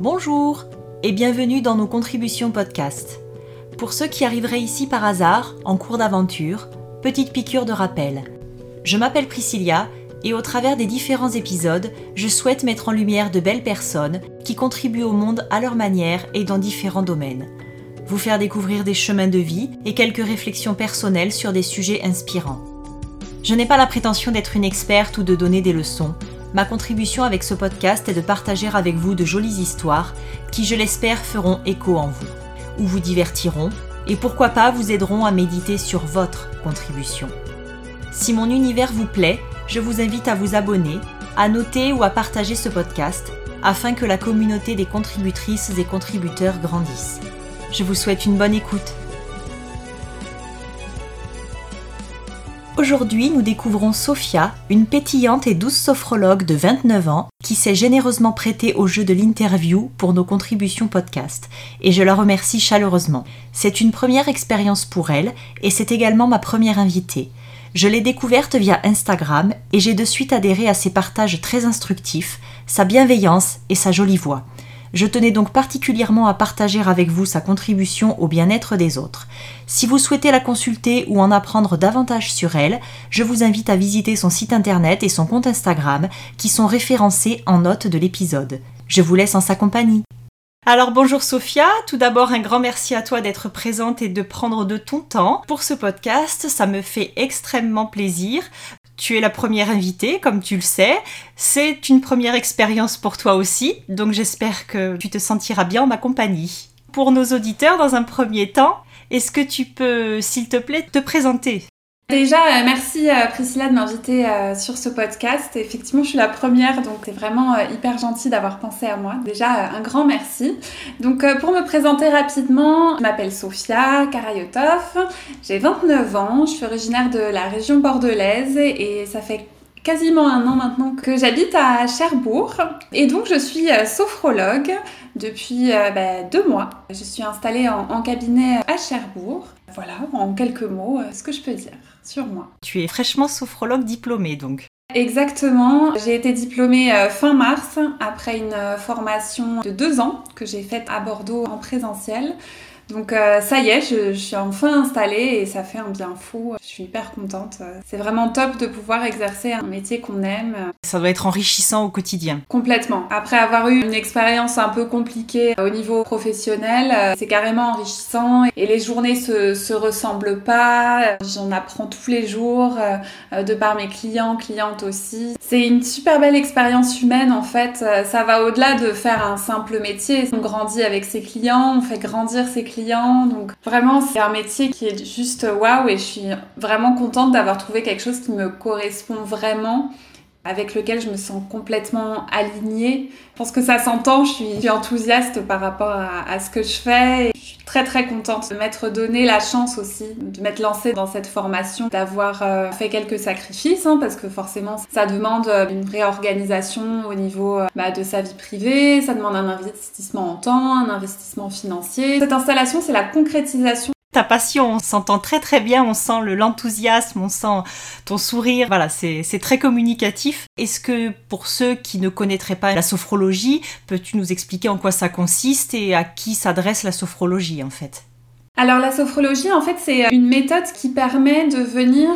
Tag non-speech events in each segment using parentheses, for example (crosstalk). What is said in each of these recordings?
Bonjour et bienvenue dans nos contributions podcast. Pour ceux qui arriveraient ici par hasard, en cours d'aventure, petite piqûre de rappel. Je m'appelle Priscilla et au travers des différents épisodes, je souhaite mettre en lumière de belles personnes qui contribuent au monde à leur manière et dans différents domaines. Vous faire découvrir des chemins de vie et quelques réflexions personnelles sur des sujets inspirants. Je n'ai pas la prétention d'être une experte ou de donner des leçons. Ma contribution avec ce podcast est de partager avec vous de jolies histoires qui, je l'espère, feront écho en vous, ou vous divertiront, et pourquoi pas vous aideront à méditer sur votre contribution. Si mon univers vous plaît, je vous invite à vous abonner, à noter ou à partager ce podcast afin que la communauté des contributrices et contributeurs grandisse. Je vous souhaite une bonne écoute. Aujourd'hui, nous découvrons Sophia, une pétillante et douce sophrologue de 29 ans qui s'est généreusement prêtée au jeu de l'interview pour nos contributions podcast, et je la remercie chaleureusement. C'est une première expérience pour elle, et c'est également ma première invitée. Je l'ai découverte via Instagram et j'ai de suite adhéré à ses partages très instructifs, sa bienveillance et sa jolie voix. Je tenais donc particulièrement à partager avec vous sa contribution au bien-être des autres. Si vous souhaitez la consulter ou en apprendre davantage sur elle, je vous invite à visiter son site internet et son compte Instagram qui sont référencés en note de l'épisode. Je vous laisse en sa compagnie. Alors bonjour Sophia, tout d'abord un grand merci à toi d'être présente et de prendre de ton temps pour ce podcast, ça me fait extrêmement plaisir. Tu es la première invitée, comme tu le sais. C'est une première expérience pour toi aussi, donc j'espère que tu te sentiras bien en ma compagnie. Pour nos auditeurs, dans un premier temps, est-ce que tu peux, s'il te plaît, te présenter? Déjà, euh, merci euh, Priscilla de m'inviter euh, sur ce podcast. Effectivement, je suis la première, donc c'est vraiment hyper gentil d'avoir pensé à moi. Déjà, un grand merci. Donc, pour me présenter rapidement, je m'appelle Sofia Karayotov, j'ai 29 ans, je suis originaire de la région bordelaise et ça fait quasiment un an maintenant que j'habite à Cherbourg et donc je suis sophrologue depuis bah, deux mois. Je suis installée en cabinet à Cherbourg. Voilà, en quelques mots, ce que je peux dire sur moi. Tu es fraîchement sophrologue diplômée donc. Exactement, j'ai été diplômée euh, fin mars après une euh, formation de deux ans que j'ai faite à Bordeaux en présentiel. Donc euh, ça y est, je, suis enfin installée et ça fait un bien fou. Je suis hyper contente. C'est vraiment top de pouvoir exercer un métier qu'on aime. Ça doit être enrichissant au quotidien. Complètement. Après avoir eu une expérience un peu compliquée au niveau professionnel, euh, c'est carrément enrichissant et les journées se, se ressemblent pas. J'en apprends tous les jours euh, de par mes clients, clientes aussi. C'est une super belle expérience humaine en fait. Ça va au-delà de faire un simple métier. On grandit avec ses clients, on fait grandir ses clients donc vraiment, c'est un métier qui est juste waouh et je suis vraiment contente d'avoir trouvé quelque chose qui me correspond vraiment avec lequel je me sens complètement alignée. Je pense que ça s'entend, je suis enthousiaste par rapport à, ce que je fais. je suis très très contente de m'être donné la chance aussi de m'être lancée dans cette formation, d'avoir euh, fait quelques sacrifices, hein, parce que forcément ça demande euh, une réorganisation au niveau euh, bah, de sa vie privée, ça demande un investissement en temps, un investissement financier. Cette installation, c'est la concrétisation ta passion, on s'entend très très bien, on sent l'enthousiasme, on sent ton sourire, voilà, c'est très communicatif. Est-ce que pour ceux qui ne connaîtraient pas la sophrologie, peux-tu nous expliquer en quoi ça consiste et à qui s'adresse la sophrologie en fait? Alors la sophrologie, en fait, c'est une méthode qui permet de venir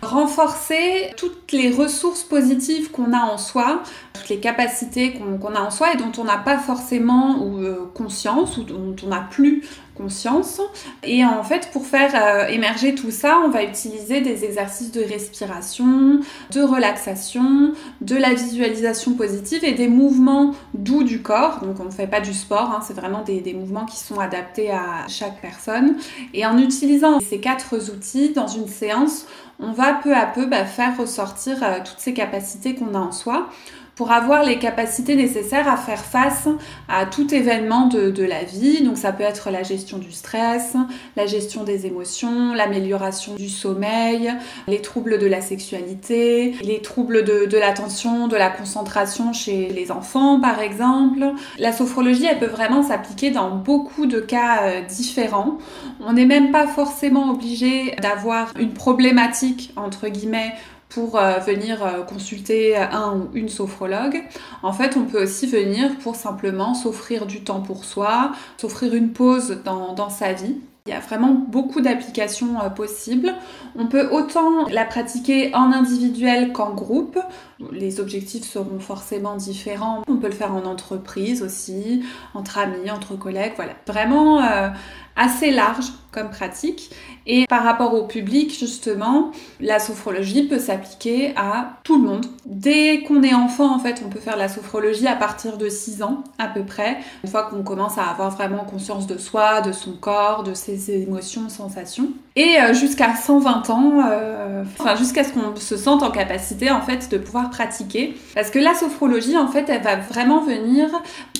renforcer toutes les ressources positives qu'on a en soi, toutes les capacités qu'on a en soi et dont on n'a pas forcément ou, euh, conscience ou dont on n'a plus conscience. Et en fait, pour faire euh, émerger tout ça, on va utiliser des exercices de respiration, de relaxation, de la visualisation positive et des mouvements doux du corps. Donc on ne fait pas du sport, hein, c'est vraiment des, mouvements qui sont adaptés à chaque personne. Et en utilisant ces quatre outils dans une séance, on va peu à peu bah, faire ressortir euh, toutes ces capacités qu'on a en soi pour avoir les capacités nécessaires à faire face à tout événement de, la vie. Donc ça peut être la gestion du stress, la gestion des émotions, l'amélioration du sommeil, les troubles de la sexualité, les troubles de, l'attention, de la concentration chez les enfants par exemple. La sophrologie, elle peut vraiment s'appliquer dans beaucoup de cas euh, différents. On n'est même pas forcément obligé d'avoir une problématique entre guillemets pour euh, venir euh, consulter un ou une sophrologue. En fait, on peut aussi venir pour simplement s'offrir du temps pour soi, s'offrir une pause dans, dans sa vie. Il y a vraiment beaucoup d'applications euh, possibles. On peut autant la pratiquer en individuel qu'en groupe. Les objectifs seront forcément différents. On peut le faire en entreprise aussi, entre amis, entre collègues. Voilà, vraiment assez large comme pratique. Et par rapport au public, justement, la sophrologie peut s'appliquer à tout le monde. Dès qu'on est enfant, en fait, on peut faire la sophrologie à partir de 6 ans à peu près. Une fois qu'on commence à avoir vraiment conscience de soi, de son corps, de ses émotions, sensations. Et euh, jusqu'à 120 ans, euh, enfin jusqu'à ce qu'on se sente en capacité en fait de pouvoir pratiquer. Parce que la sophrologie, en fait, elle va vraiment venir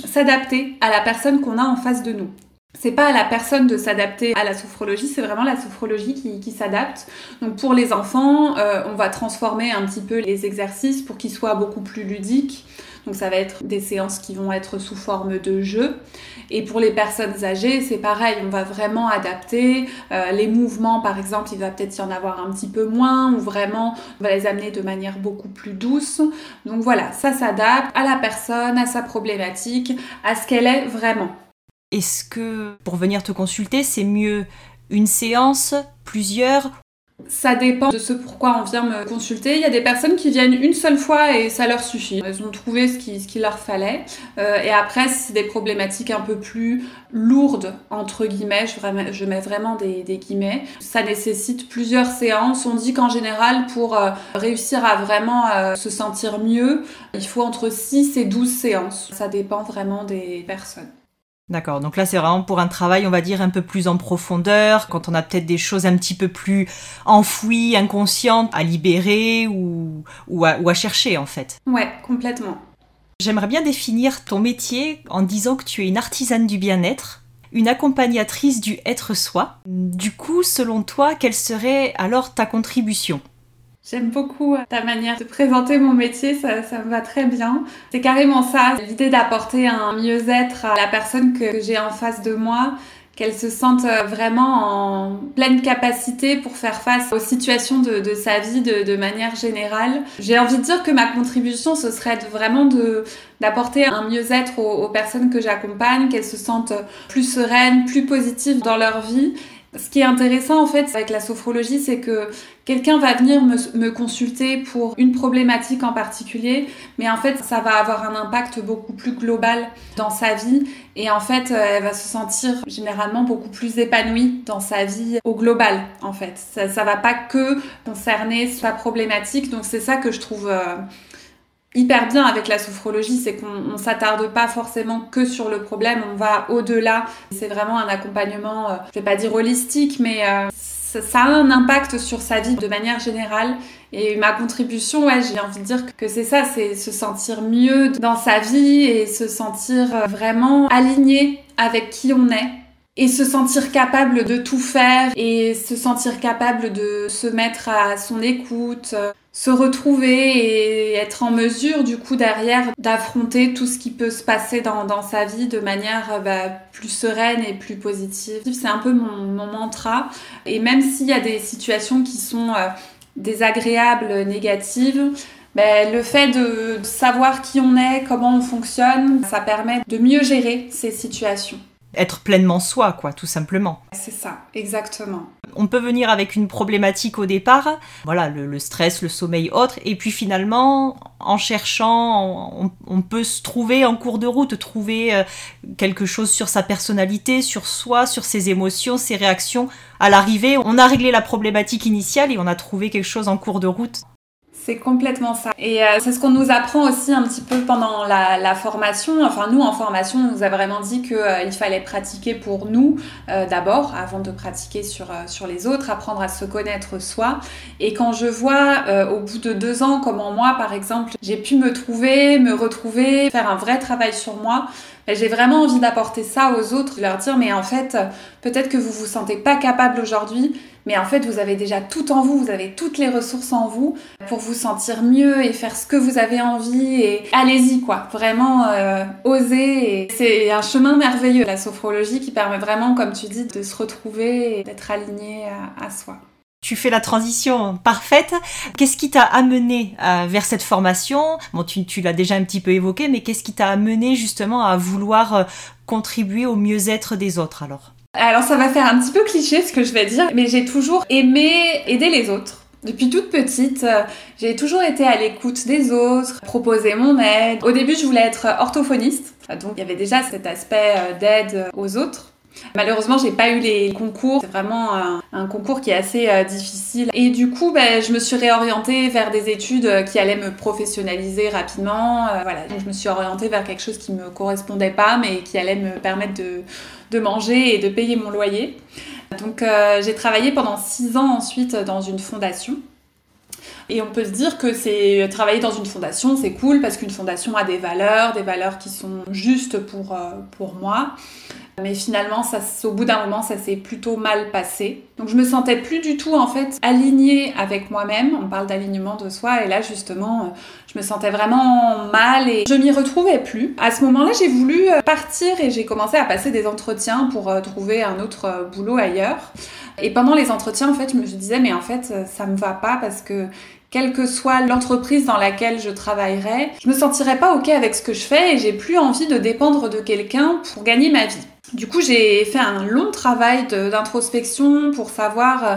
s'adapter à la personne qu'on a en face de nous c'est pas à la personne de s'adapter à la sophrologie, c'est vraiment la sophrologie qui, s'adapte. Donc pour les enfants, euh, on va transformer un petit peu les exercices pour qu'ils soient beaucoup plus ludiques. Donc ça va être des séances qui vont être sous forme de jeu. Et pour les personnes âgées, c'est pareil, on va vraiment adapter. Euh, les mouvements, par exemple, il va peut-être y en avoir un petit peu moins, ou vraiment, on va les amener de manière beaucoup plus douce. Donc voilà, ça s'adapte à la personne, à sa problématique, à ce qu'elle est vraiment. Est-ce que pour venir te consulter, c'est mieux une séance, plusieurs? Ça dépend de ce pourquoi on vient me consulter. Il y a des personnes qui viennent une seule fois et ça leur suffit. Elles ont trouvé ce qu'il leur fallait. Euh, et après, c'est des problématiques un peu plus lourdes, entre guillemets. Je, mets vraiment des, des, guillemets. Ça nécessite plusieurs séances. On dit qu'en général, pour euh, réussir à vraiment euh, se sentir mieux, il faut entre 6 et 12 séances. Ça dépend vraiment des personnes. D'accord, donc là c'est vraiment pour un travail, on va dire, un peu plus en profondeur, quand on a peut-être des choses un petit peu plus enfouies, inconscientes, à libérer ou, ou, à, chercher en fait. Ouais, complètement. J'aimerais bien définir ton métier en disant que tu es une artisane du bien-être, une accompagnatrice du être soi. Du coup, selon toi, quelle serait alors ta contribution? J'aime beaucoup ta manière de présenter mon métier, ça, ça me va très bien. C'est carrément ça, l'idée d'apporter un mieux-être à la personne que j'ai en face de moi, qu'elle se sente vraiment en pleine capacité pour faire face aux situations de, de sa vie de, de, manière générale. J'ai envie de dire que ma contribution, ce serait vraiment de d'apporter un mieux-être aux, aux personnes que j'accompagne, qu'elles se sentent plus sereines, plus positives dans leur vie ce qui est intéressant en fait avec la sophrologie, c'est que quelqu'un va venir me, consulter pour une problématique en particulier, mais en fait ça va avoir un impact beaucoup plus global dans sa vie et en fait elle va se sentir généralement beaucoup plus épanouie dans sa vie au global en fait. Ça, ça va pas que concerner sa problématique, donc c'est ça que je trouve euh, hyper bien avec la sophrologie, c'est qu'on s'attarde pas forcément que sur le problème, on va au-delà. C'est vraiment un accompagnement, euh, je vais pas dire holistique, mais euh, ça, a un impact sur sa vie de manière générale. Et ma contribution, ouais, j'ai envie de dire que c'est ça, c'est se sentir mieux dans sa vie et se sentir euh, vraiment aligné avec qui on est et se sentir capable de tout faire et se sentir capable de se mettre à son écoute, se retrouver et être en mesure du coup derrière d'affronter tout ce qui peut se passer dans, dans sa vie de manière bah, plus sereine et plus positive. C'est un peu mon, mon, mantra et même s'il y a des situations qui sont euh, désagréables, négatives, bah, le fait de savoir qui on est, comment on fonctionne, ça permet de mieux gérer ces situations être pleinement soi, quoi, tout simplement. C'est ça, exactement. On peut venir avec une problématique au départ, voilà, le, stress, le sommeil, autre, et puis finalement, en cherchant, on, peut se trouver en cours de route, trouver euh, quelque chose sur sa personnalité, sur soi, sur ses émotions, ses réactions. À l'arrivée, on a réglé la problématique initiale et on a trouvé quelque chose en cours de route. C'est complètement ça. Et euh, c'est ce qu'on nous apprend aussi un petit peu pendant la, formation. Enfin, nous, en formation, on nous a vraiment dit qu'il euh, fallait pratiquer pour nous euh, d'abord, avant de pratiquer sur, sur les autres, apprendre à se connaître soi. Et quand je vois au bout de deux ans comment moi, par exemple, j'ai pu me trouver, me retrouver, faire un vrai travail sur moi, j'ai vraiment envie d'apporter ça aux autres, de leur dire mais en fait, peut-être que vous vous sentez pas capable aujourd'hui, mais en fait vous avez déjà tout en vous, vous avez toutes les ressources en vous pour vous sentir mieux et faire ce que vous avez envie et allez-y quoi, vraiment euh, oser. C'est un chemin merveilleux la sophrologie qui permet vraiment, comme tu dis, de se retrouver et d'être aligné à soi. Tu fais la transition parfaite. Qu'est-ce qui t'a amené euh, vers cette formation? Bon, tu, tu l'as déjà un petit peu évoqué, mais qu'est-ce qui t'a amené justement à vouloir euh, contribuer au mieux-être des autres alors? Alors ça va faire un petit peu cliché ce que je vais dire, mais j'ai toujours aimé aider les autres. Depuis toute petite, euh, j'ai toujours été à l'écoute des autres, proposer mon aide. Au début, je voulais être orthophoniste, donc il y avait déjà cet aspect d'aide aux autres. Malheureusement, j'ai pas eu les concours. C'est vraiment un, concours qui est assez euh, difficile. Et du coup, ben, je me suis réorientée vers des études euh, qui allaient me professionnaliser rapidement. Euh, voilà, je me suis orientée vers quelque chose qui me correspondait pas, mais qui allait me permettre de, de manger et de payer mon loyer. Donc j'ai travaillé pendant six ans ensuite dans une fondation. Et on peut se dire que c'est travailler dans une fondation, c'est cool parce qu'une fondation a des valeurs, des valeurs qui sont justes pour, pour moi. Mais finalement, ça, au bout d'un moment, ça s'est plutôt mal passé. Donc je me sentais plus du tout en fait alignée avec moi-même. On parle d'alignement de soi et là justement, euh, je me sentais vraiment mal et je m'y retrouvais plus. À ce moment-là, j'ai voulu euh, partir et j'ai commencé à passer des entretiens pour euh, trouver un autre boulot ailleurs. Et pendant les entretiens, en fait, je me disais mais en fait, ça me va pas parce que quelle que soit l'entreprise dans laquelle je travaillerai, je me sentirais pas ok avec ce que je fais et j'ai plus envie de dépendre de quelqu'un pour gagner ma vie. Du coup, j'ai fait un long travail d'introspection pour savoir euh,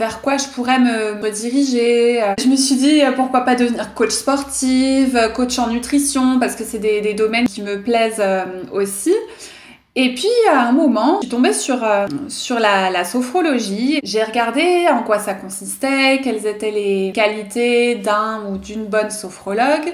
vers quoi je pourrais me, diriger. Je me suis dit euh, pourquoi pas devenir coach sportive, coach en nutrition, parce que c'est des, domaines qui me plaisent euh, aussi. Et puis à un moment, je suis tombée sur, la sophrologie. J'ai regardé en quoi ça consistait, quelles étaient les qualités d'un ou d'une bonne sophrologue.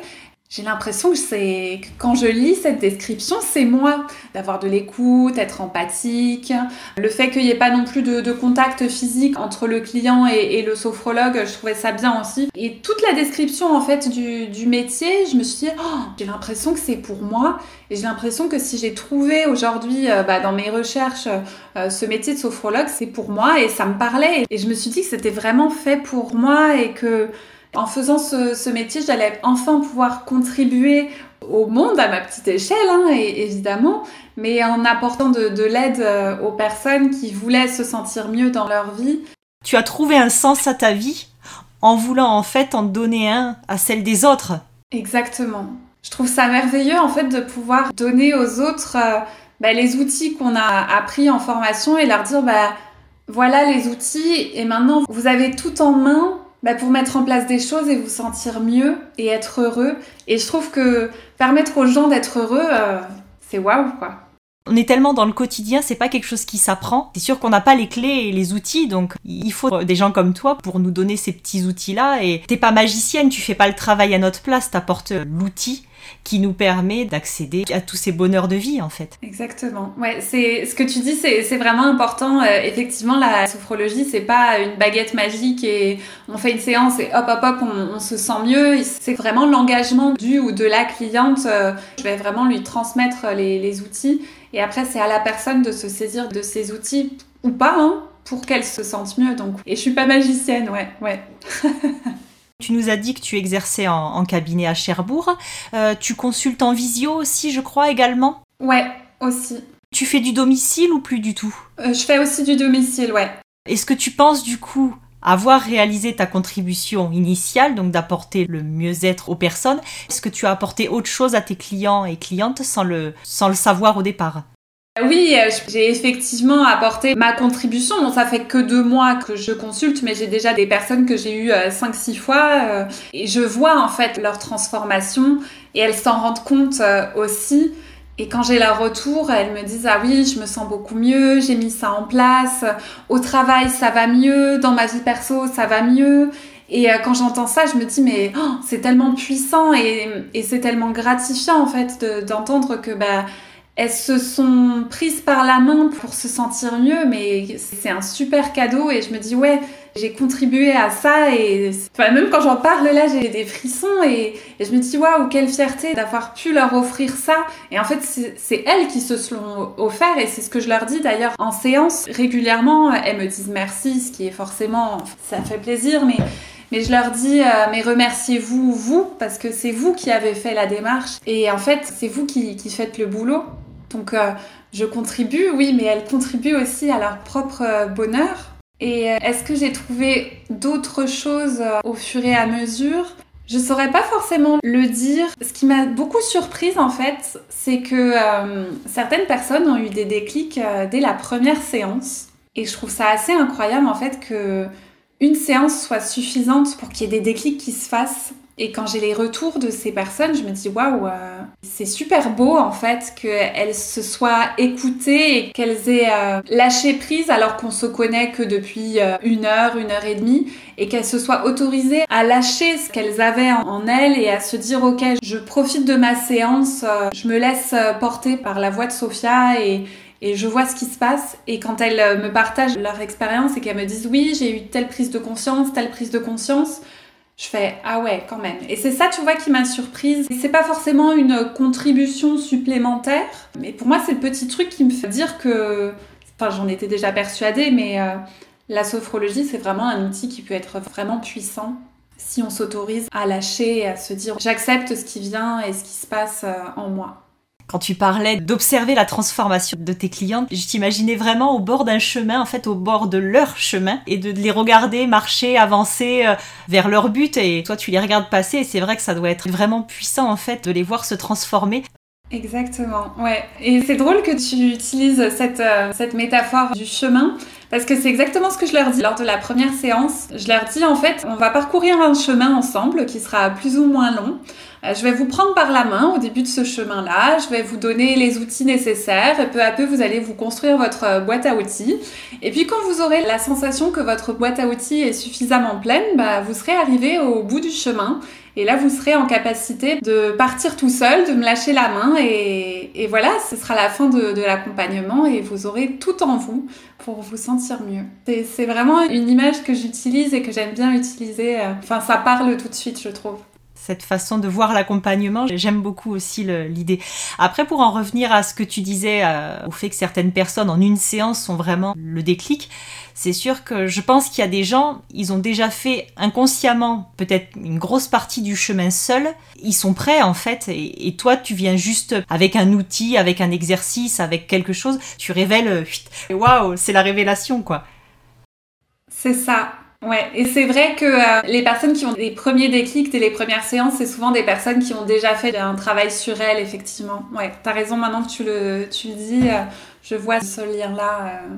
J'ai l'impression que c'est quand je lis cette description, c'est moi d'avoir de l'écoute, être empathique, le fait qu'il n'y ait pas non plus de, contact physique entre le client et, le sophrologue, je trouvais ça bien aussi. Et toute la description en fait du, métier, je me suis dit, oh, j'ai l'impression que c'est pour moi. Et j'ai l'impression que si j'ai trouvé aujourd'hui euh, bah, dans mes recherches euh, ce métier de sophrologue, c'est pour moi et ça me parlait. Et je me suis dit que c'était vraiment fait pour moi et que en faisant ce, métier, j'allais enfin pouvoir contribuer au monde à ma petite échelle, hein, évidemment, mais en apportant de, de l'aide euh, aux personnes qui voulaient se sentir mieux dans leur vie. Tu as trouvé un sens à ta vie en voulant en fait en donner un à celle des autres. Exactement. Je trouve ça merveilleux en fait de pouvoir donner aux autres euh, bah, les outils qu'on a appris en formation et leur dire bah voilà les outils et maintenant vous avez tout en main bah, pour mettre en place des choses et vous sentir mieux et être heureux. Et je trouve que permettre aux gens d'être heureux, euh, c'est waouh quoi. On est tellement dans le quotidien, c'est pas quelque chose qui s'apprend. C'est sûr qu'on n'a pas les clés et les outils, donc il faut des gens comme toi pour nous donner ces petits outils-là. Et t'es pas magicienne, tu fais pas le travail à notre place, t'apportes l'outil qui nous permet d'accéder à tous ces bonheurs de vie en fait. Exactement. Ouais, c'est ce que tu dis, c'est vraiment important. Euh, effectivement, la sophrologie, c'est pas une baguette magique et on fait une séance et hop hop hop, on, se sent mieux. C'est vraiment l'engagement du ou de la cliente. Euh, je vais vraiment lui transmettre les, les outils et après c'est à la personne de se saisir de ces outils ou pas. Hein, pour qu'elle se sente mieux donc et je suis pas magicienne ouais ouais (laughs) Tu nous as dit que tu exerçais en, cabinet à Cherbourg. Euh, tu consultes en visio aussi, je crois, également? Ouais, aussi. Tu fais du domicile ou plus du tout? Euh, Je fais aussi du domicile, ouais. Est-ce que tu penses du coup avoir réalisé ta contribution initiale, donc d'apporter le mieux-être aux personnes, est-ce que tu as apporté autre chose à tes clients et clientes sans le, sans le savoir au départ? Oui, euh, j'ai effectivement apporté ma contribution. Bon, ça fait que deux mois que je consulte, mais j'ai déjà des personnes que j'ai eues euh, cinq, six fois. Euh, et je vois en fait leur transformation et elles s'en rendent compte aussi. Et quand j'ai leur retour, elles me disent ah oui, je me sens beaucoup mieux, j'ai mis ça en place, au travail ça va mieux, dans ma vie perso ça va mieux. Et quand j'entends ça, je me dis mais oh, c'est tellement puissant et, et c'est tellement gratifiant en fait d'entendre que bah elles se sont prises par la main pour se sentir mieux, mais c'est un super cadeau et je me dis ouais, j'ai contribué à ça et même quand j'en parle là, j'ai des frissons et, je me dis waouh, quelle fierté d'avoir pu leur offrir ça. Et en fait, c'est elles qui se sont offert et c'est ce que je leur dis d'ailleurs en séance régulièrement. Elles me disent merci, ce qui est forcément, ça fait plaisir, mais mais je leur dis, euh, mais remerciez-vous, vous, parce que c'est vous qui avez fait la démarche. Et en fait, c'est vous qui, qui faites le boulot. Donc euh, je contribue, oui, mais elles contribuent aussi à leur propre euh, bonheur. Et est-ce que j'ai trouvé d'autres choses au fur et à mesure? Je saurais pas forcément le dire. Ce qui m'a beaucoup surprise en fait, c'est que certaines personnes ont eu des déclics dès la première séance. Et je trouve ça assez incroyable en fait que une séance soit suffisante pour qu'il y ait des déclics qui se fassent. Et quand j'ai les retours de ces personnes, je me dis waouh, euh, c'est super beau en fait qu'elles se soient écoutées et qu'elles aient euh, lâché prise alors qu'on se connaît que depuis euh, une heure, une heure et demie, et qu'elles se soient autorisées à lâcher ce qu'elles avaient en elles et à se dire ok, je profite de ma séance, je me laisse porter par la voix de Sophia et et je vois ce qui se passe. Et quand elles euh, me partagent leur expérience et qu'elles me disent oui, j'ai eu telle prise de conscience, telle prise de conscience, je fais ah ouais quand même. Et c'est ça, tu vois, qui m'a surprise. C'est pas forcément une contribution supplémentaire, mais pour moi, c'est le petit truc qui me fait dire que, enfin, j'en étais déjà persuadée, mais euh, la sophrologie, c'est vraiment un outil qui peut être vraiment puissant si on s'autorise à lâcher et à se dire j'accepte ce qui vient et ce qui se passe euh, en moi. Quand tu parlais d'observer la transformation de tes clientes, je t'imaginais vraiment au bord d'un chemin, en fait au bord de leur chemin, et de les regarder marcher, avancer euh, vers leur but, et toi tu les regardes passer, et c'est vrai que ça doit être vraiment puissant en fait de les voir se transformer. Exactement, ouais. Et c'est drôle que tu utilises euh, cette métaphore du chemin, parce que c'est exactement ce que je leur dis lors de la première séance. Je leur dis en fait, on va parcourir un chemin ensemble qui sera plus ou moins long. Euh, je vais vous prendre par la main au début de ce chemin-là, je vais vous donner les outils nécessaires et peu à peu vous allez vous construire votre euh, boîte à outils. Et puis quand vous aurez la sensation que votre boîte à outils est suffisamment pleine, bah, vous serez arrivé au bout du chemin et là, vous serez en capacité de partir tout seul, de me lâcher la main et, voilà, ce sera la fin de, de l'accompagnement et vous aurez tout en vous pour vous sentir mieux. C'est vraiment une image que j'utilise et que j'aime bien utiliser. Euh, enfin, ça parle tout de suite, je trouve cette façon de voir l'accompagnement. J'aime beaucoup aussi l'idée. Après, pour en revenir à ce que tu disais, euh, au fait que certaines personnes en une séance sont vraiment le déclic, c'est sûr que je pense qu'il y a des gens, ils ont déjà fait inconsciemment peut-être une grosse partie du chemin seul. Ils sont prêts en fait, et, toi, tu viens juste avec un outil, avec un exercice, avec quelque chose, tu révèles, waouh, c'est la révélation quoi. C'est ça. Ouais, et c'est vrai que euh, les personnes qui ont des premiers déclics dès les premières séances, c'est souvent des personnes qui ont déjà fait un travail sur elles, effectivement. Ouais, t'as raison maintenant que tu le, tu le dis, euh, je vois ce lien-là. Euh.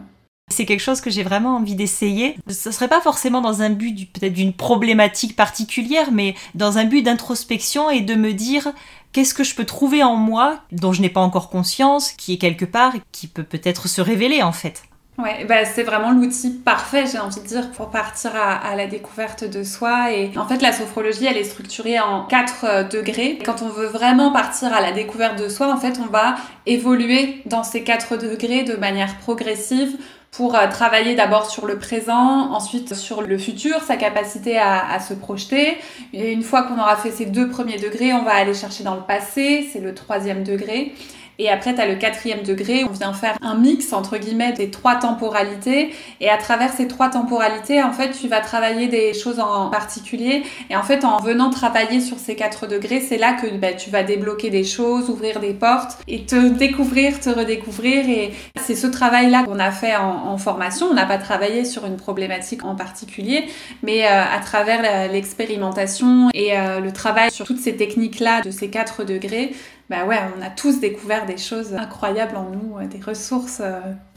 C'est quelque chose que j'ai vraiment envie d'essayer. Ce serait pas forcément dans un but peut-être d'une problématique particulière, mais dans un but d'introspection et de me dire qu'est-ce que je peux trouver en moi dont je n'ai pas encore conscience, qui est quelque part, qui peut peut-être se révéler en fait. Ouais, bah c'est vraiment l'outil parfait, j'ai envie de dire, pour partir à, la découverte de soi. Et en fait, la sophrologie, elle est structurée en quatre euh, degrés. Quand on veut vraiment partir à la découverte de soi, en fait, on va évoluer dans ces quatre degrés de manière progressive pour euh, travailler d'abord sur le présent, ensuite sur le futur, sa capacité à, se projeter. Et une fois qu'on aura fait ces deux premiers degrés, on va aller chercher dans le passé, c'est le troisième degré. Et après, tu as le quatrième degré, on vient faire un mix, entre guillemets, des trois temporalités. Et à travers ces trois temporalités, en fait, tu vas travailler des choses en particulier. Et en fait, en venant travailler sur ces quatre degrés, c'est là que bah, tu vas débloquer des choses, ouvrir des portes et te découvrir, te redécouvrir. Et c'est ce travail-là qu'on a fait en, formation. On n'a pas travaillé sur une problématique en particulier, mais euh, à travers l'expérimentation et euh, le travail sur toutes ces techniques-là de ces quatre degrés, bah ouais, on a tous découvert des choses incroyables en nous, euh, des ressources.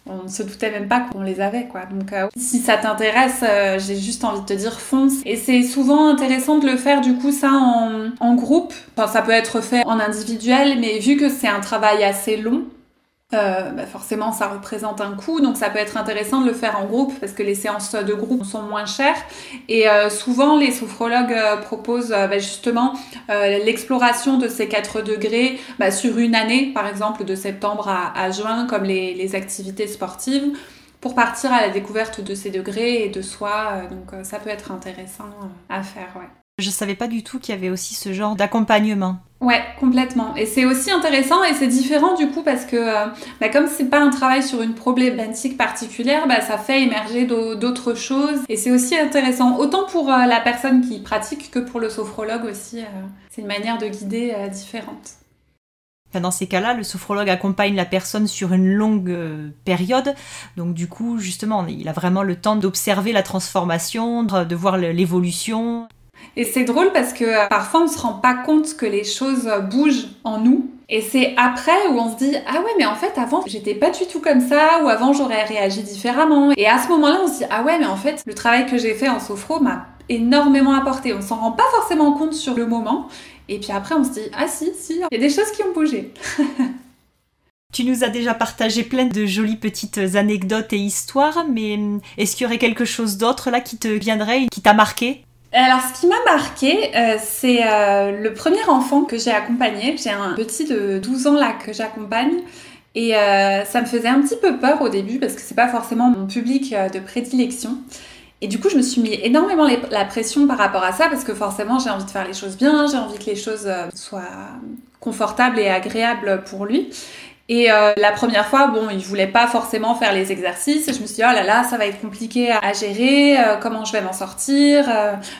On ne se doutait même pas qu'on les avait, quoi. Donc, si ça t'intéresse, j'ai juste envie de te dire fonce. Et c'est souvent intéressant de le faire, du coup, ça en, en groupe. Enfin, ça peut être fait en individuel, mais vu que c'est un travail assez long, euh, bah forcément ça représente un coût, donc ça peut être intéressant de le faire en groupe parce que les séances de groupe sont moins chères. Et euh, souvent les sophrologues euh, proposent bah, justement l'exploration de ces quatre degrés bah, sur une année, par exemple de septembre à, juin, comme les, les, activités sportives, pour partir à la découverte de ces degrés et de soi. donc ça peut être intéressant à faire. Ouais. Je savais pas du tout qu'il y avait aussi ce genre d'accompagnement. Ouais, complètement. Et c'est aussi intéressant et c'est différent du coup parce que euh, bah, comme c'est pas un travail sur une problématique particulière, bah, ça fait émerger d'autres choses et c'est aussi intéressant autant pour euh, la personne qui pratique que pour le sophrologue aussi. Euh, c'est une manière de guider différente. dans ces cas-là, le sophrologue accompagne la personne sur une longue euh, période. Donc du coup, justement, il a vraiment le temps d'observer la transformation, de voir l'évolution. Et c'est drôle parce que euh, parfois on se rend pas compte que les choses bougent en nous. Et c'est après où on se dit ah ouais mais en fait avant j'étais pas du tout comme ça ou avant j'aurais réagi différemment. Et à ce moment-là on se dit ah ouais mais en fait le travail que j'ai fait en sophro m'a énormément apporté. On s'en rend pas forcément compte sur le moment. Et puis après, on se dit, ah si, si, il y a des choses qui ont bougé. (laughs) Tu nous as déjà partagé plein de jolies petites anecdotes et histoires, mais hum, est-ce qu'il y aurait quelque chose d'autre là qui te viendrait, qui t'a marqué? Alors, ce qui m'a marqué, euh, c'est euh, le premier enfant que j'ai accompagné. J'ai un petit de 12 ans là que j'accompagne. Et euh, ça me faisait un petit peu peur au début parce que c'est pas forcément mon public de prédilection. Et du coup, je me suis mis énormément la pression par rapport à ça parce que forcément, j'ai envie de faire les choses bien, j'ai envie que les choses euh, soient confortables et agréables pour lui. Et euh, la première fois, bon, il voulait pas forcément faire les exercices. Et je me suis dit, oh là là, ça va être compliqué à, gérer. Euh, comment je vais m'en sortir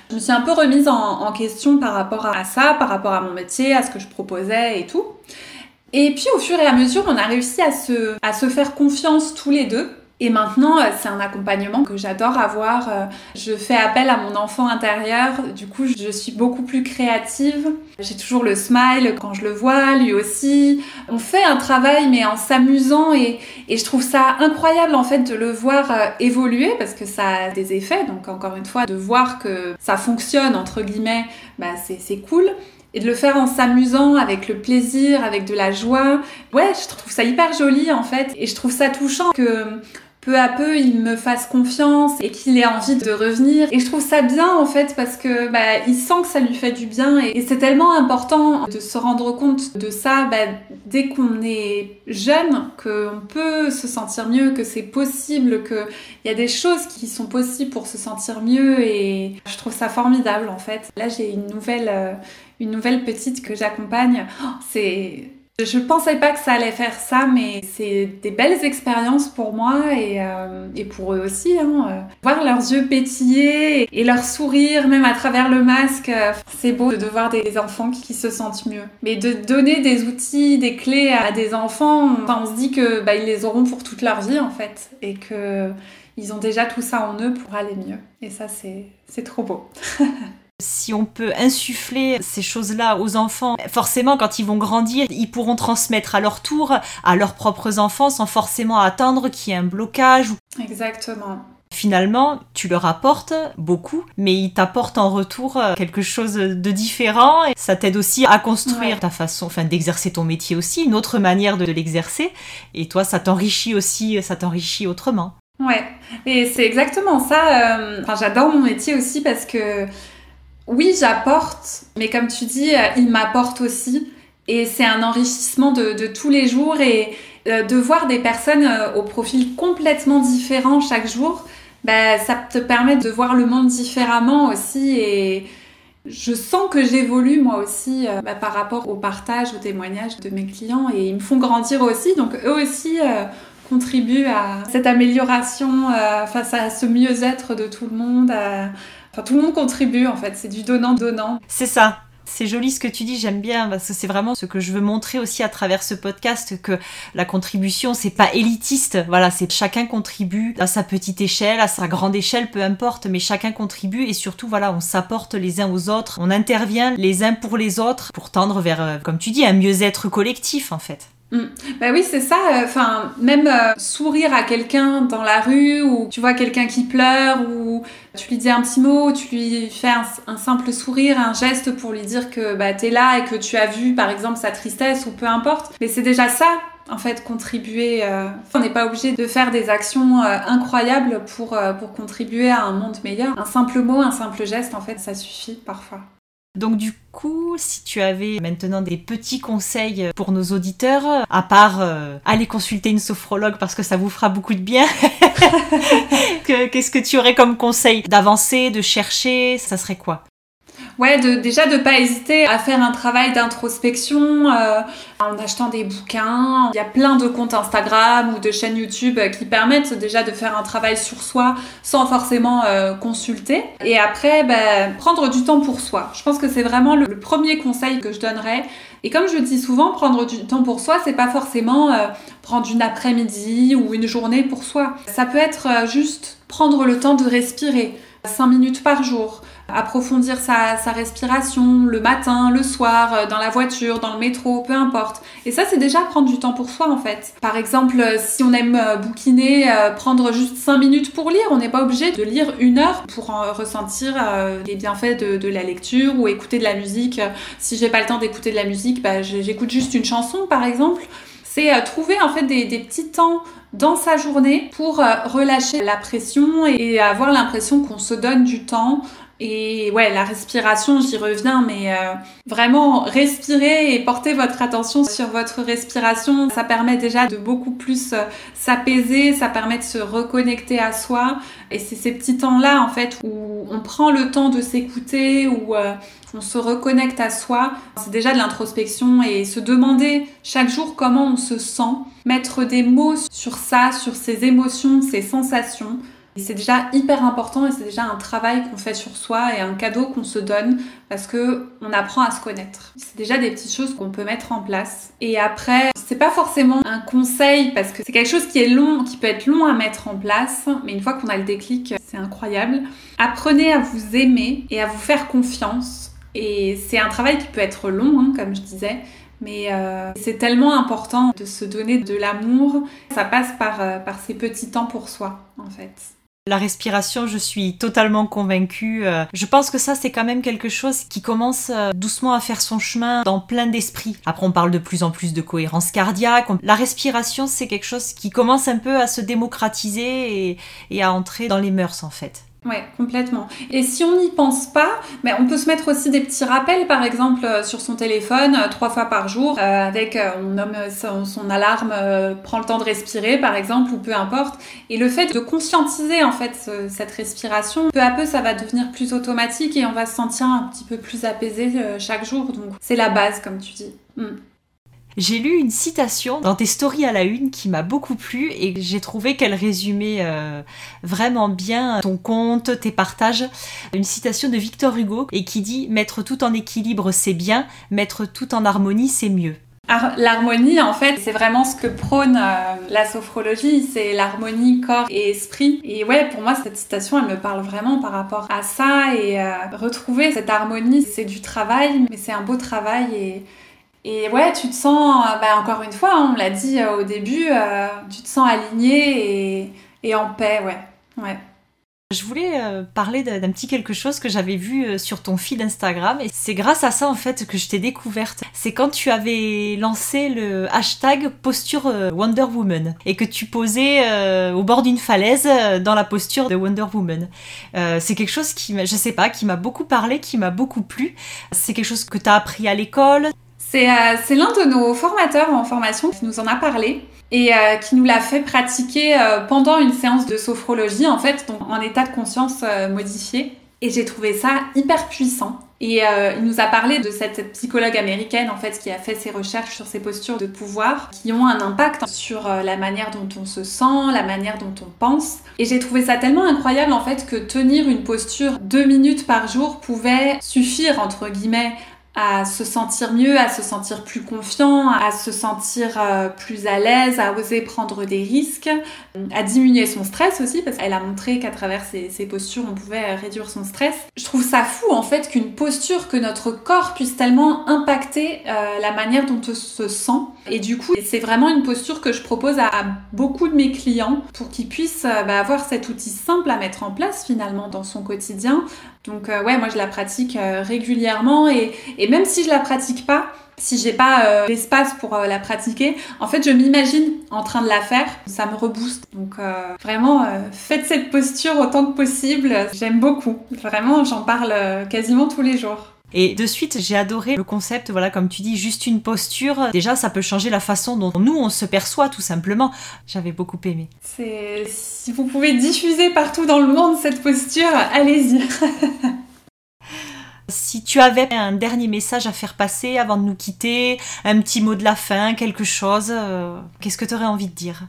Je me suis un peu remise en, en, question par rapport à ça, par rapport à mon métier, à ce que je proposais et tout. Et puis, au fur et à mesure, on a réussi à se, à se faire confiance tous les deux. Et maintenant, euh, c'est un accompagnement que j'adore avoir. Euh, je fais appel à mon enfant intérieur. Du coup, je suis beaucoup plus créative. J'ai toujours le smile quand je le vois, lui aussi. On fait un travail, mais en s'amusant. Et, je trouve ça incroyable, en fait, de le voir euh, évoluer parce que ça a des effets. Donc, encore une fois, de voir que ça fonctionne, entre guillemets, bah, c'est cool et de le faire en s'amusant avec le plaisir, avec de la joie. Ouais, je trouve ça hyper joli en fait et je trouve ça touchant que peu à peu il me fasse confiance et qu'il ait envie de revenir. Et je trouve ça bien en fait parce que bah, il sent que ça lui fait du bien et, c'est tellement important de se rendre compte de ça bah, dès qu'on est jeune, qu'on peut se sentir mieux, que c'est possible, qu'il y a des choses qui sont possibles pour se sentir mieux et je trouve ça formidable en fait. Là j'ai une nouvelle, euh, une nouvelle petite que j'accompagne. Oh, c'est je pensais pas que ça allait faire ça, mais c'est des belles expériences pour moi et, euh, pour eux aussi. Hein. Euh, voir leurs yeux pétiller et leur sourire, même à travers le masque, euh, c'est beau de voir des enfants qui se sentent mieux. Mais de donner des outils, des clés à des enfants, on se dit que bah, ils les auront pour toute leur vie en fait, et que ils ont déjà tout ça en eux pour aller mieux. Et ça, c'est trop beau. (laughs) Si on peut insuffler ces choses-là aux enfants, forcément quand ils vont grandir, ils pourront transmettre à leur tour à leurs propres enfants sans forcément attendre qu'il y ait un blocage. Exactement. Finalement, tu leur apportes beaucoup, mais ils t'apportent en retour euh, quelque chose de différent et ça t'aide aussi à construire ta façon, enfin d'exercer ton métier aussi, une autre manière de l'exercer. Et toi, ça t'enrichit aussi, ça t'enrichit autrement. Ouais, et c'est exactement ça. Euh, enfin, j'adore mon métier aussi parce que oui, j'apporte, mais comme tu dis, euh, il m'apporte aussi. Et c'est un enrichissement de, tous les jours et euh, de voir des personnes euh, au profil complètement différent chaque jour, bah, ça te permet de voir le monde différemment aussi et je sens que j'évolue moi aussi bah, par rapport au partage, au témoignage de mes clients et ils me font grandir aussi, donc eux aussi contribuent à cette amélioration face à ce mieux-être de tout le monde. Enfin, tout le monde contribue en fait, c'est du donnant-donnant. C'est ça. C'est joli ce que tu dis, j'aime bien parce que c'est vraiment ce que je veux montrer aussi à travers ce podcast que la contribution c'est pas élitiste. Voilà, c'est chacun contribue à sa petite échelle, à sa grande échelle, peu importe, mais chacun contribue et surtout voilà, on s'apporte les uns aux autres, on intervient les uns pour les autres pour tendre vers, euh, comme tu dis, un mieux-être collectif en fait. Mm. Bah oui, c'est ça. Euh, enfin, même euh, sourire à quelqu'un dans la rue ou tu vois quelqu'un qui pleure ou tu lui dis un petit mot, tu lui fais un, simple sourire, un geste pour lui dire que bah t'es là et que tu as vu par exemple sa tristesse ou peu importe. Mais c'est déjà ça. En fait, contribuer. Euh, on n'est pas obligé de faire des actions incroyables pour, pour contribuer à un monde meilleur. Un simple mot, un simple geste, en fait, ça suffit parfois. Donc du coup, si tu avais maintenant des petits conseils pour nos auditeurs, à part euh, aller consulter une sophrologue parce que ça vous fera beaucoup de bien, (laughs) qu'est-ce que tu aurais comme conseil? D'avancer, de chercher, ça serait quoi? Ouais, de, déjà de pas hésiter à faire un travail d'introspection euh, en achetant des bouquins. Il y a plein de comptes Instagram ou de chaînes YouTube qui permettent déjà de faire un travail sur soi sans forcément euh, consulter. Et après, ben, prendre du temps pour soi. Je pense que c'est vraiment le, premier conseil que je donnerais. Et comme je dis souvent, prendre du temps pour soi, c'est pas forcément euh, prendre une après-midi ou une journée pour soi. Ça peut être juste prendre le temps de respirer 5 minutes par jour approfondir sa, respiration le matin, le soir, euh, dans la voiture, dans le métro, peu importe. Et ça, c'est déjà prendre du temps pour soi en fait. Par exemple, euh, si on aime euh, bouquiner, prendre juste 5 minutes pour lire, on n'est pas obligé de lire une heure pour ressentir les bienfaits de, la lecture ou écouter de la musique. Si j'ai pas le temps d'écouter de la musique, bah, j'écoute juste une chanson par exemple. C'est trouver en fait des, des petits temps dans sa journée pour relâcher la pression et avoir l'impression qu'on se donne du temps et ouais, la respiration, j'y reviens, mais euh, vraiment respirer et porter votre attention sur votre respiration, ça permet déjà de beaucoup plus euh, s'apaiser, ça permet de se reconnecter à soi. Et c'est ces petits temps-là, en fait, où on prend le temps de s'écouter, où euh, on se reconnecte à soi. C'est déjà de l'introspection et se demander chaque jour comment on se sent, mettre des mots sur ça, sur ses émotions, ses sensations c'est déjà hyper important et c'est déjà un travail qu'on fait sur soi et un cadeau qu'on se donne parce que on apprend à se connaître. C'est déjà des petites choses qu'on peut mettre en place. Et après, c'est pas forcément un conseil parce que c'est quelque chose qui est long, qui peut être long à mettre en place, mais une fois qu'on a le déclic, c'est incroyable. Apprenez à vous aimer et à vous faire confiance. Et c'est un travail qui peut être long, hein, comme je disais, mais euh, c'est tellement important de se donner de l'amour. Ça passe par, euh, par ces petits temps pour soi, en fait. La respiration, je suis totalement convaincue. Euh, je pense que ça, c'est quand même quelque chose qui commence doucement à faire son chemin dans plein d'esprits. Après, on parle de plus en plus de cohérence cardiaque. La respiration, c'est quelque chose qui commence un peu à se démocratiser et à entrer dans les mœurs, en fait. Ouais, complètement. Et si on n'y pense pas, mais on peut se mettre aussi des petits rappels, par exemple, euh, sur son téléphone, euh, trois fois par jour, euh, avec, on nomme son, alarme, prend le temps de respirer, par exemple, ou peu importe. Et le fait de conscientiser, en fait, cette respiration, peu à peu, ça va devenir plus automatique et on va se sentir un petit peu plus apaisé chaque jour. Donc, c'est la base, comme tu dis. Hmm. J'ai lu une citation dans tes stories à la une qui m'a beaucoup plu et j'ai trouvé qu'elle résumait euh, vraiment bien ton compte, tes partages. Une citation de Victor Hugo et qui dit Mettre tout en équilibre c'est bien, mettre tout en harmonie c'est mieux. L'harmonie, en fait, c'est vraiment ce que prône euh, la sophrologie, c'est l'harmonie corps et esprit. Et ouais, pour moi, cette citation, elle me parle vraiment par rapport à ça. Et euh, retrouver cette harmonie, c'est du travail, mais c'est un beau travail. Et et ouais, tu te sens, euh, bah encore une fois, hein, on l'a dit euh, au début, euh, tu te sens aligné et, et, en paix, ouais. ouais. Je voulais parler d'un petit quelque chose que j'avais vu sur ton fil Instagram et c'est grâce à ça en fait que je t'ai découverte. C'est quand tu avais lancé le hashtag posture Wonder Woman et que tu posais au bord d'une falaise dans la posture de Wonder Woman. c'est quelque chose qui, je sais pas, qui m'a beaucoup parlé, qui m'a beaucoup plu. C'est quelque chose que tu as appris à l'école. Euh, c'est l'un de nos formateurs en formation qui nous en a parlé et euh, qui nous l'a fait pratiquer euh, pendant une séance de sophrologie, en fait, donc en état de conscience modifié. Et j'ai trouvé ça hyper puissant. Et il nous a parlé de cette psychologue américaine, en fait, qui a fait ses recherches sur ces postures de pouvoir, qui ont un impact sur la manière dont on se sent, la manière dont on pense. Et j'ai trouvé ça tellement incroyable, en fait, que tenir une posture deux minutes par jour pouvait suffire, entre guillemets, à se sentir mieux, à se sentir plus confiant, à se sentir euh, plus à l'aise, à oser prendre des risques, à diminuer son stress aussi, parce qu'elle a montré qu'à travers ces, postures, on pouvait réduire son stress. Je trouve ça fou en fait qu'une posture, que notre corps puisse tellement impacter euh, la manière dont on se sent. Et du coup, c'est vraiment une posture que je propose à, beaucoup de mes clients pour qu'ils puissent euh, bah, avoir cet outil simple à mettre en place finalement dans son quotidien donc euh, ouais, moi je la pratique euh, régulièrement et, et, même si je la pratique pas, si j'ai pas euh, l'espace pour la pratiquer, en fait je m'imagine en train de la faire, ça me rebooste. Donc vraiment, faites cette posture autant que possible. J'aime beaucoup. Vraiment, j'en parle quasiment tous les jours. Et de suite, j'ai adoré le concept, voilà, comme tu dis, juste une posture. Déjà, ça peut changer la façon dont nous, on se perçoit, tout simplement. J'avais beaucoup aimé. C'est... Si vous pouvez diffuser partout dans le monde cette posture, allez-y. (laughs) Si tu avais un dernier message à faire passer avant de nous quitter, un petit mot de la fin, quelque chose, euh, qu'est-ce que tu aurais envie de dire?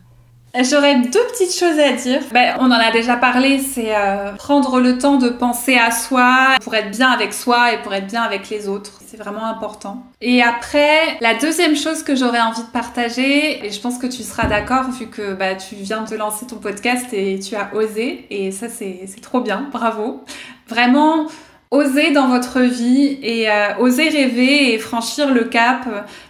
J'aurais deux petites choses à dire. Ben, on en a déjà parlé, c'est euh, prendre le temps de penser à soi pour être bien avec soi et pour être bien avec les autres. C'est vraiment important. Et après, la deuxième chose que j'aurais envie de partager, et je pense que tu seras d'accord vu que bah, tu viens de lancer ton podcast et tu as osé, et ça c'est trop bien, bravo. Vraiment, osez dans votre vie et euh, osez rêver et franchir le cap,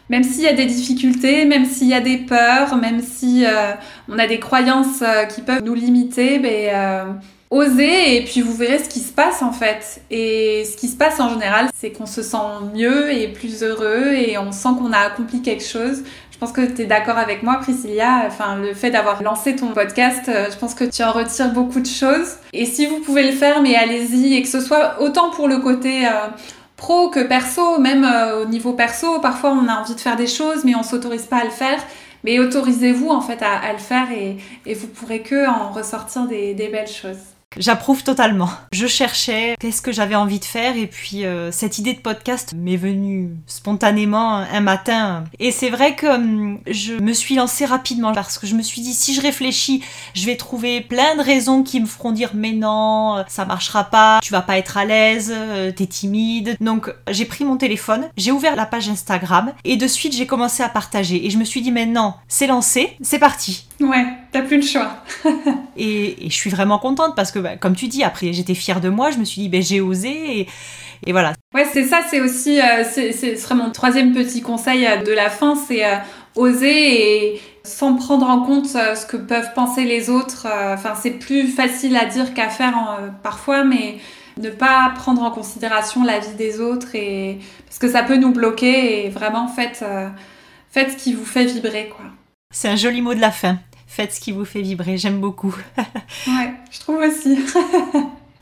même s'il y a des difficultés, même s'il y a des peurs, même si euh, on a des croyances euh, qui peuvent nous limiter, ben, osez et puis vous verrez ce qui se passe en fait. Et ce qui se passe en général, c'est qu'on se sent mieux et plus heureux et on sent qu'on a accompli quelque chose. Je pense que tu es d'accord avec moi, Priscilla. Enfin, le fait d'avoir lancé ton podcast, euh, je pense que tu en retires beaucoup de choses. Et si vous pouvez le faire, mais allez-y, et que ce soit autant pour le côté euh, pro que perso, même euh, au niveau perso, parfois on a envie de faire des choses, mais on s'autorise pas à le faire. Mais autorisez-vous en fait à, le faire et, vous pourrez que en ressortir des belles choses. J'approuve totalement. Je cherchais qu'est-ce que j'avais envie de faire et puis euh, cette idée de podcast m'est venue spontanément un matin. Et c'est vrai que hum, je me suis lancée rapidement parce que je me suis dit si je réfléchis, je vais trouver plein de raisons qui me feront dire mais non, ça marchera pas, tu vas pas être à l'aise, euh, t'es timide. Donc j'ai pris mon téléphone, j'ai ouvert la page Instagram et de suite j'ai commencé à partager et je me suis dit mais non, c'est lancé, c'est parti. Ouais, t'as plus le choix. (laughs) et, je suis vraiment contente parce que, bah, comme tu dis, après j'étais fière de moi, je me suis dit, ben, j'ai osé et, voilà. Ouais, c'est ça, c'est aussi, euh, c'est, ce serait mon troisième petit conseil euh, de la fin, c'est euh, oser et sans prendre en compte ce que peuvent penser les autres. Enfin, c'est plus facile à dire qu'à faire parfois, mais ne pas prendre en considération la vie des autres et parce que ça peut nous bloquer et vraiment faites, faites ce qui vous fait vibrer, quoi. C'est un joli mot de la fin. Faites ce qui vous fait vibrer, j'aime beaucoup. (laughs) ouais, je trouve aussi. (laughs)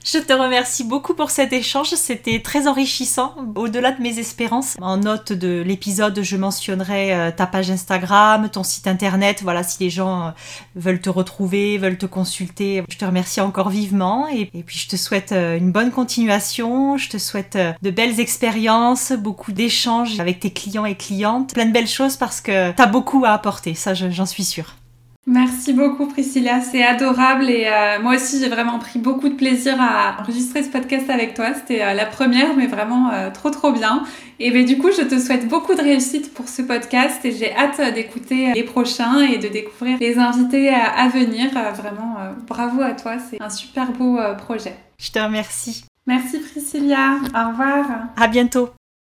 Je te remercie beaucoup pour cet échange, c'était très enrichissant, au-delà de mes espérances. En note de l'épisode, je mentionnerai euh, ta page Instagram, ton site internet, voilà, si les gens euh, veulent te retrouver, veulent te consulter. Je te remercie encore vivement et, puis je te souhaite euh, une bonne continuation, je te souhaite de belles expériences, beaucoup d'échanges avec tes clients et clientes, plein de belles choses parce que tu as beaucoup à apporter, ça j'en suis sûre. Merci beaucoup Priscilla, c'est adorable et euh, moi aussi j'ai vraiment pris beaucoup de plaisir à enregistrer ce podcast avec toi. C'était euh, la première mais vraiment euh, trop trop bien. Et ben, du coup je te souhaite beaucoup de réussite pour ce podcast et j'ai hâte d'écouter les prochains et de découvrir les invités à venir. vraiment bravo à toi, c'est un super beau projet. Je te remercie. Merci Priscilla, au revoir. À bientôt.